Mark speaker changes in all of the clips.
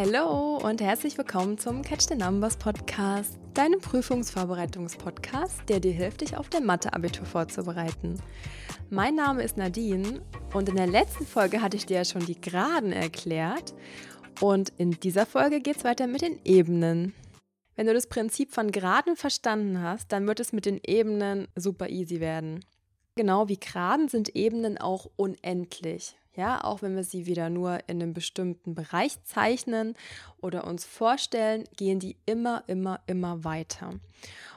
Speaker 1: Hallo und herzlich willkommen zum Catch the Numbers Podcast, deinem Prüfungsvorbereitungspodcast, der dir hilft, dich auf dein Mathe-Abitur vorzubereiten. Mein Name ist Nadine und in der letzten Folge hatte ich dir ja schon die Graden erklärt und in dieser Folge geht es weiter mit den Ebenen. Wenn du das Prinzip von Graden verstanden hast, dann wird es mit den Ebenen super easy werden. Genau wie Graden sind Ebenen auch unendlich. Ja, auch wenn wir sie wieder nur in einem bestimmten Bereich zeichnen oder uns vorstellen, gehen die immer, immer, immer weiter.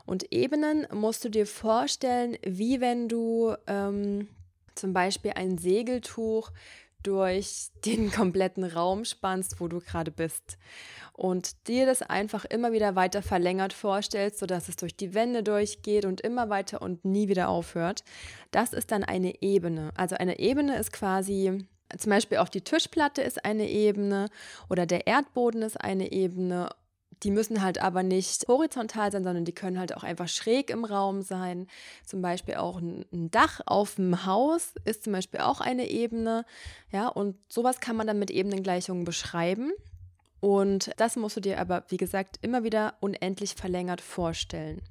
Speaker 1: Und Ebenen musst du dir vorstellen, wie wenn du ähm, zum Beispiel ein Segeltuch durch den kompletten Raum spannst, wo du gerade bist. Und dir das einfach immer wieder weiter verlängert vorstellst, sodass es durch die Wände durchgeht und immer weiter und nie wieder aufhört. Das ist dann eine Ebene. Also eine Ebene ist quasi zum Beispiel auch die Tischplatte ist eine Ebene oder der Erdboden ist eine Ebene. Die müssen halt aber nicht horizontal sein, sondern die können halt auch einfach schräg im Raum sein. Zum Beispiel auch ein, Dach auf dem Haus ist zum Beispiel auch eine Ebene. Ja, und sowas kann man dann mit Ebenengleichungen beschreiben. Und das musst du dir aber, wie gesagt, immer wieder unendlich verlängert vorstellen.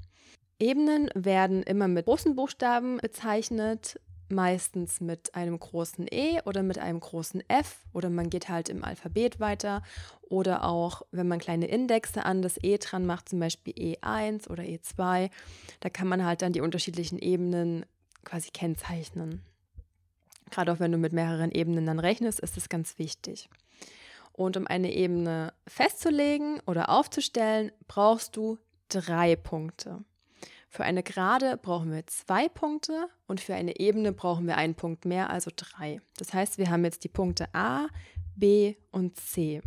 Speaker 1: Ebenen werden immer mit großen Buchstaben bezeichnet meistens mit einem großen E oder mit einem großen F oder man geht halt im Alphabet weiter oder auch, wenn man kleine Indexe an das E dran macht, zum Beispiel E1 oder E2, da kann man halt dann die unterschiedlichen Ebenen quasi kennzeichnen. Gerade auch wenn du mit mehreren Ebenen dann rechnest, ist das ganz wichtig. Und um eine Ebene festzulegen oder aufzustellen, brauchst du drei Punkte. Für eine Gerade brauchen wir zwei Punkte und für eine Ebene brauchen wir einen Punkt mehr, also drei. Das heißt, wir haben jetzt die Punkte A, B und C.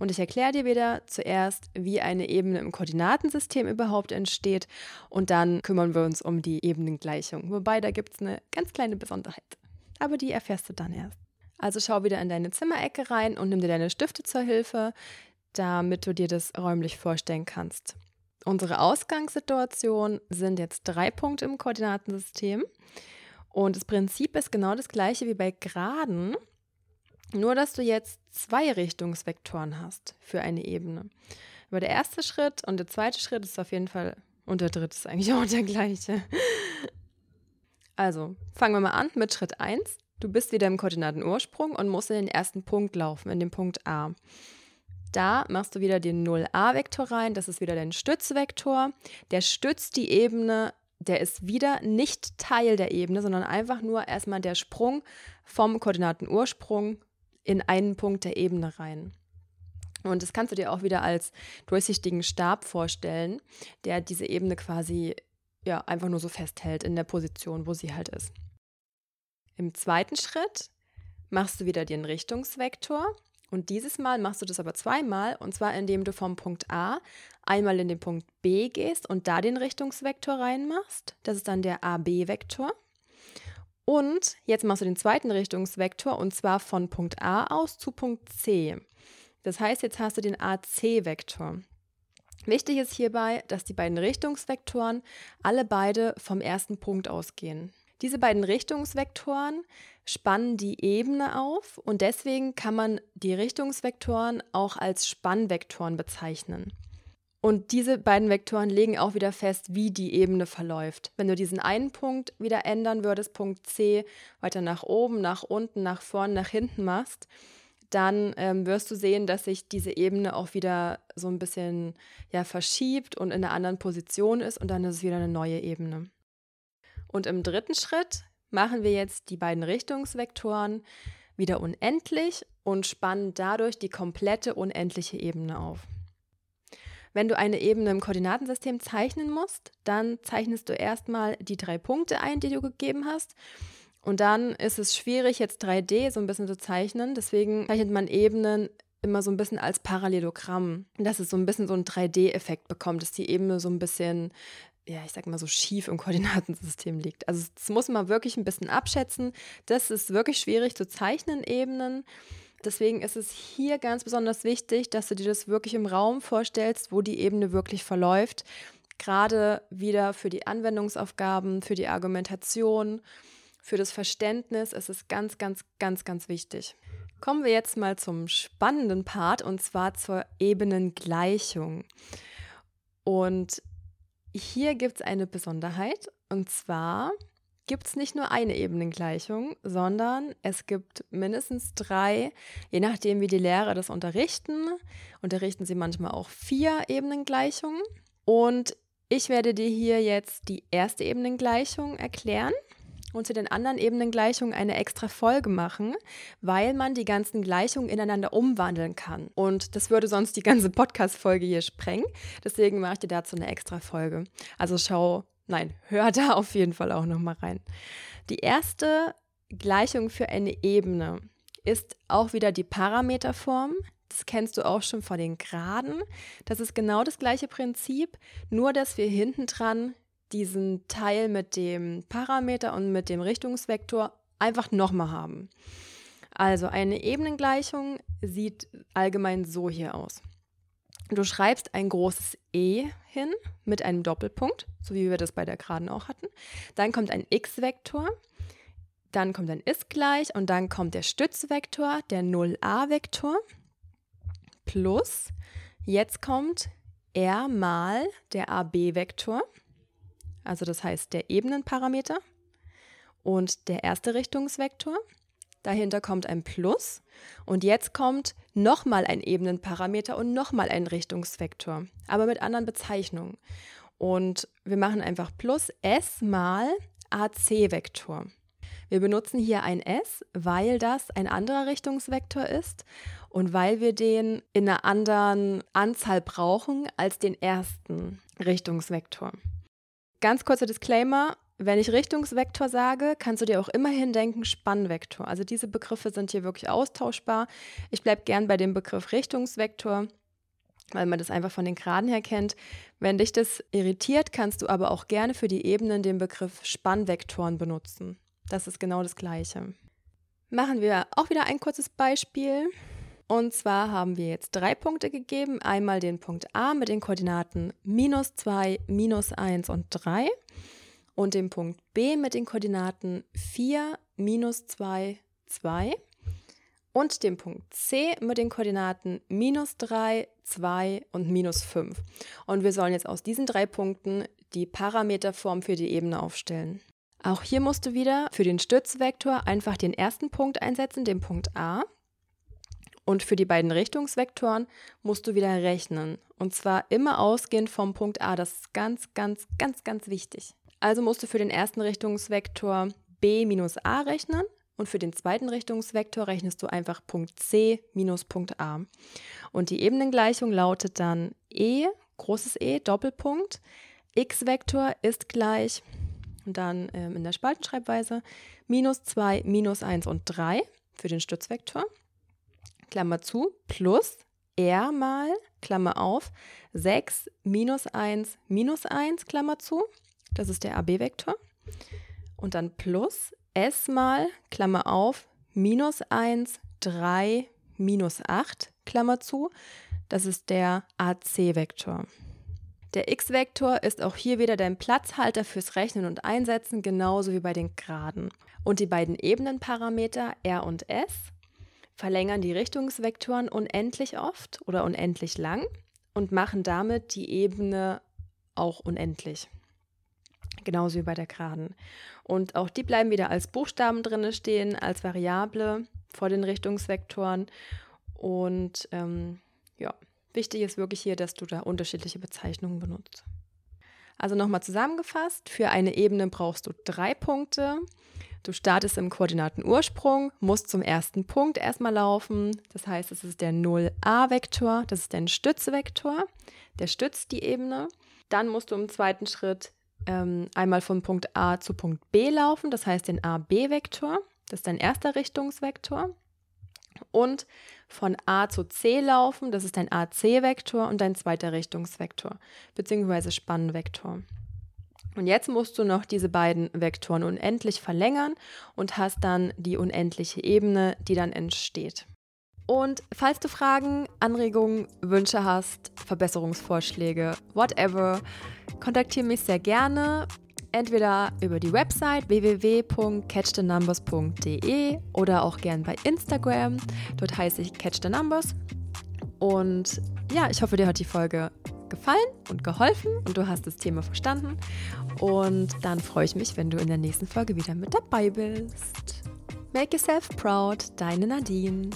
Speaker 1: Und ich erkläre dir wieder zuerst, wie eine Ebene im Koordinatensystem überhaupt entsteht und dann kümmern wir uns um die Ebenengleichung. Wobei da gibt es eine ganz kleine Besonderheit. Aber die erfährst du dann erst. Also schau wieder in deine Zimmerecke rein und nimm dir deine Stifte zur Hilfe, damit du dir das räumlich vorstellen kannst. Unsere Ausgangssituation sind jetzt drei Punkte im Koordinatensystem. Und das Prinzip ist genau das gleiche wie bei Graden, nur dass du jetzt zwei Richtungsvektoren hast für eine Ebene. Aber der erste Schritt und der zweite Schritt ist auf jeden Fall, und der dritte ist eigentlich auch der gleiche. Also, fangen wir mal an mit Schritt 1. Du bist wieder im Koordinatenursprung und musst in den ersten Punkt laufen, in den Punkt A. Da machst du wieder den 0a-Vektor rein, das ist wieder dein Stützvektor. Der stützt die Ebene, der ist wieder nicht Teil der Ebene, sondern einfach nur erstmal der Sprung vom Koordinatenursprung in einen Punkt der Ebene rein. Und das kannst du dir auch wieder als durchsichtigen Stab vorstellen, der diese Ebene quasi ja einfach nur so festhält in der Position, wo sie halt ist. Im zweiten Schritt machst du wieder den Richtungsvektor und dieses Mal machst du das aber zweimal, und zwar indem du vom Punkt A einmal in den Punkt B gehst und da den Richtungsvektor reinmachst. Das ist dann der AB-Vektor. Und jetzt machst du den zweiten Richtungsvektor und zwar von Punkt A aus zu Punkt C. Das heißt, jetzt hast du den AC-Vektor. Wichtig ist hierbei, dass die beiden Richtungsvektoren alle beide vom ersten Punkt ausgehen. Diese beiden Richtungsvektoren spannen die Ebene auf und deswegen kann man die Richtungsvektoren auch als Spannvektoren bezeichnen. Und diese beiden Vektoren legen auch wieder fest, wie die Ebene verläuft. Wenn du diesen einen Punkt wieder ändern würdest, Punkt C, weiter nach oben, nach unten, nach vorn, nach hinten machst, dann ähm, wirst du sehen, dass sich diese Ebene auch wieder so ein bisschen ja, verschiebt und in einer anderen Position ist und dann ist es wieder eine neue Ebene. Und im dritten Schritt machen wir jetzt die beiden Richtungsvektoren wieder unendlich und spannen dadurch die komplette unendliche Ebene auf. Wenn du eine Ebene im Koordinatensystem zeichnen musst, dann zeichnest du erstmal die drei Punkte ein, die du gegeben hast. Und dann ist es schwierig, jetzt 3D so ein bisschen zu zeichnen. Deswegen zeichnet man Ebenen immer so ein bisschen als Parallelogramm, dass es so ein bisschen so einen 3D-Effekt bekommt, dass die Ebene so ein bisschen ja, ich sag mal so schief im Koordinatensystem liegt. Also das muss man wirklich ein bisschen abschätzen. Das ist wirklich schwierig zu zeichnen, Ebenen. Deswegen ist es hier ganz besonders wichtig, dass du dir das wirklich im Raum vorstellst, wo die Ebene wirklich verläuft. Gerade wieder für die Anwendungsaufgaben, für die Argumentation, für das Verständnis ist es ganz, ganz, ganz, ganz wichtig. Kommen wir jetzt mal zum spannenden Part und zwar zur Ebenengleichung. Und hier gibt es eine Besonderheit und zwar gibt es nicht nur eine Ebenengleichung, sondern es gibt mindestens drei, je nachdem wie die Lehrer das unterrichten. Unterrichten sie manchmal auch vier Ebenengleichungen. Und ich werde dir hier jetzt die erste Ebenengleichung erklären und zu den anderen Ebenengleichungen eine extra Folge machen, weil man die ganzen Gleichungen ineinander umwandeln kann. Und das würde sonst die ganze Podcast-Folge hier sprengen. Deswegen mache ich dir dazu eine extra Folge. Also schau, nein, hör da auf jeden Fall auch nochmal rein. Die erste Gleichung für eine Ebene ist auch wieder die Parameterform. Das kennst du auch schon von den Graden. Das ist genau das gleiche Prinzip, nur dass wir hinten dran diesen Teil mit dem Parameter und mit dem Richtungsvektor einfach nochmal haben. Also eine Ebenengleichung sieht allgemein so hier aus. Du schreibst ein großes E hin mit einem Doppelpunkt, so wie wir das bei der Geraden auch hatten. Dann kommt ein x-Vektor, dann kommt ein ist gleich und dann kommt der Stützvektor, der 0a-Vektor plus, jetzt kommt r mal der ab-Vektor also das heißt der Ebenenparameter und der erste Richtungsvektor. Dahinter kommt ein Plus und jetzt kommt nochmal ein Ebenenparameter und nochmal ein Richtungsvektor, aber mit anderen Bezeichnungen. Und wir machen einfach Plus S mal AC-Vektor. Wir benutzen hier ein S, weil das ein anderer Richtungsvektor ist und weil wir den in einer anderen Anzahl brauchen als den ersten Richtungsvektor. Ganz kurzer Disclaimer. Wenn ich Richtungsvektor sage, kannst du dir auch immerhin denken Spannvektor. Also diese Begriffe sind hier wirklich austauschbar. Ich bleibe gern bei dem Begriff Richtungsvektor, weil man das einfach von den Graden her kennt. Wenn dich das irritiert, kannst du aber auch gerne für die Ebenen den Begriff Spannvektoren benutzen. Das ist genau das Gleiche. Machen wir auch wieder ein kurzes Beispiel. Und zwar haben wir jetzt drei Punkte gegeben. Einmal den Punkt A mit den Koordinaten minus 2, minus 1 und 3 und den Punkt B mit den Koordinaten 4, minus 2, 2 und den Punkt C mit den Koordinaten minus 3, 2 und minus 5. Und wir sollen jetzt aus diesen drei Punkten die Parameterform für die Ebene aufstellen. Auch hier musst du wieder für den Stützvektor einfach den ersten Punkt einsetzen, den Punkt A. Und für die beiden Richtungsvektoren musst du wieder rechnen. Und zwar immer ausgehend vom Punkt A. Das ist ganz, ganz, ganz, ganz wichtig. Also musst du für den ersten Richtungsvektor b minus a rechnen und für den zweiten Richtungsvektor rechnest du einfach Punkt c minus Punkt a. Und die Ebenengleichung lautet dann e, großes E, Doppelpunkt, x-Vektor ist gleich, und dann ähm, in der Spaltenschreibweise, minus 2, minus 1 und 3 für den Stützvektor. Klammer zu, plus r mal, Klammer auf, 6 minus 1 minus 1, Klammer zu, das ist der AB-Vektor. Und dann plus s mal, Klammer auf, minus 1, 3, minus 8, Klammer zu, das ist der AC-Vektor. Der x-Vektor ist auch hier wieder dein Platzhalter fürs Rechnen und Einsetzen, genauso wie bei den Graden. Und die beiden Ebenenparameter r und s verlängern die Richtungsvektoren unendlich oft oder unendlich lang und machen damit die Ebene auch unendlich. Genauso wie bei der Geraden. Und auch die bleiben wieder als Buchstaben drin stehen, als Variable vor den Richtungsvektoren. Und ähm, ja, wichtig ist wirklich hier, dass du da unterschiedliche Bezeichnungen benutzt. Also nochmal zusammengefasst, für eine Ebene brauchst du drei Punkte. Du startest im Koordinatenursprung, musst zum ersten Punkt erstmal laufen. Das heißt, es ist der 0a-Vektor, das ist dein Stützvektor, der stützt die Ebene. Dann musst du im zweiten Schritt ähm, einmal von Punkt A zu Punkt B laufen, das heißt den AB-Vektor, das ist dein erster Richtungsvektor. Und von A zu C laufen, das ist dein AC-Vektor und dein zweiter Richtungsvektor, beziehungsweise Spannvektor. Und jetzt musst du noch diese beiden Vektoren unendlich verlängern und hast dann die unendliche Ebene, die dann entsteht. Und falls du Fragen, Anregungen, Wünsche hast, Verbesserungsvorschläge, whatever, kontaktiere mich sehr gerne. Entweder über die Website www.catchthenumbers.de oder auch gern bei Instagram. Dort heiße ich Catch the Numbers. Und ja, ich hoffe, dir hat die Folge gefallen und geholfen und du hast das Thema verstanden. Und dann freue ich mich, wenn du in der nächsten Folge wieder mit dabei bist. Make yourself proud, deine Nadine.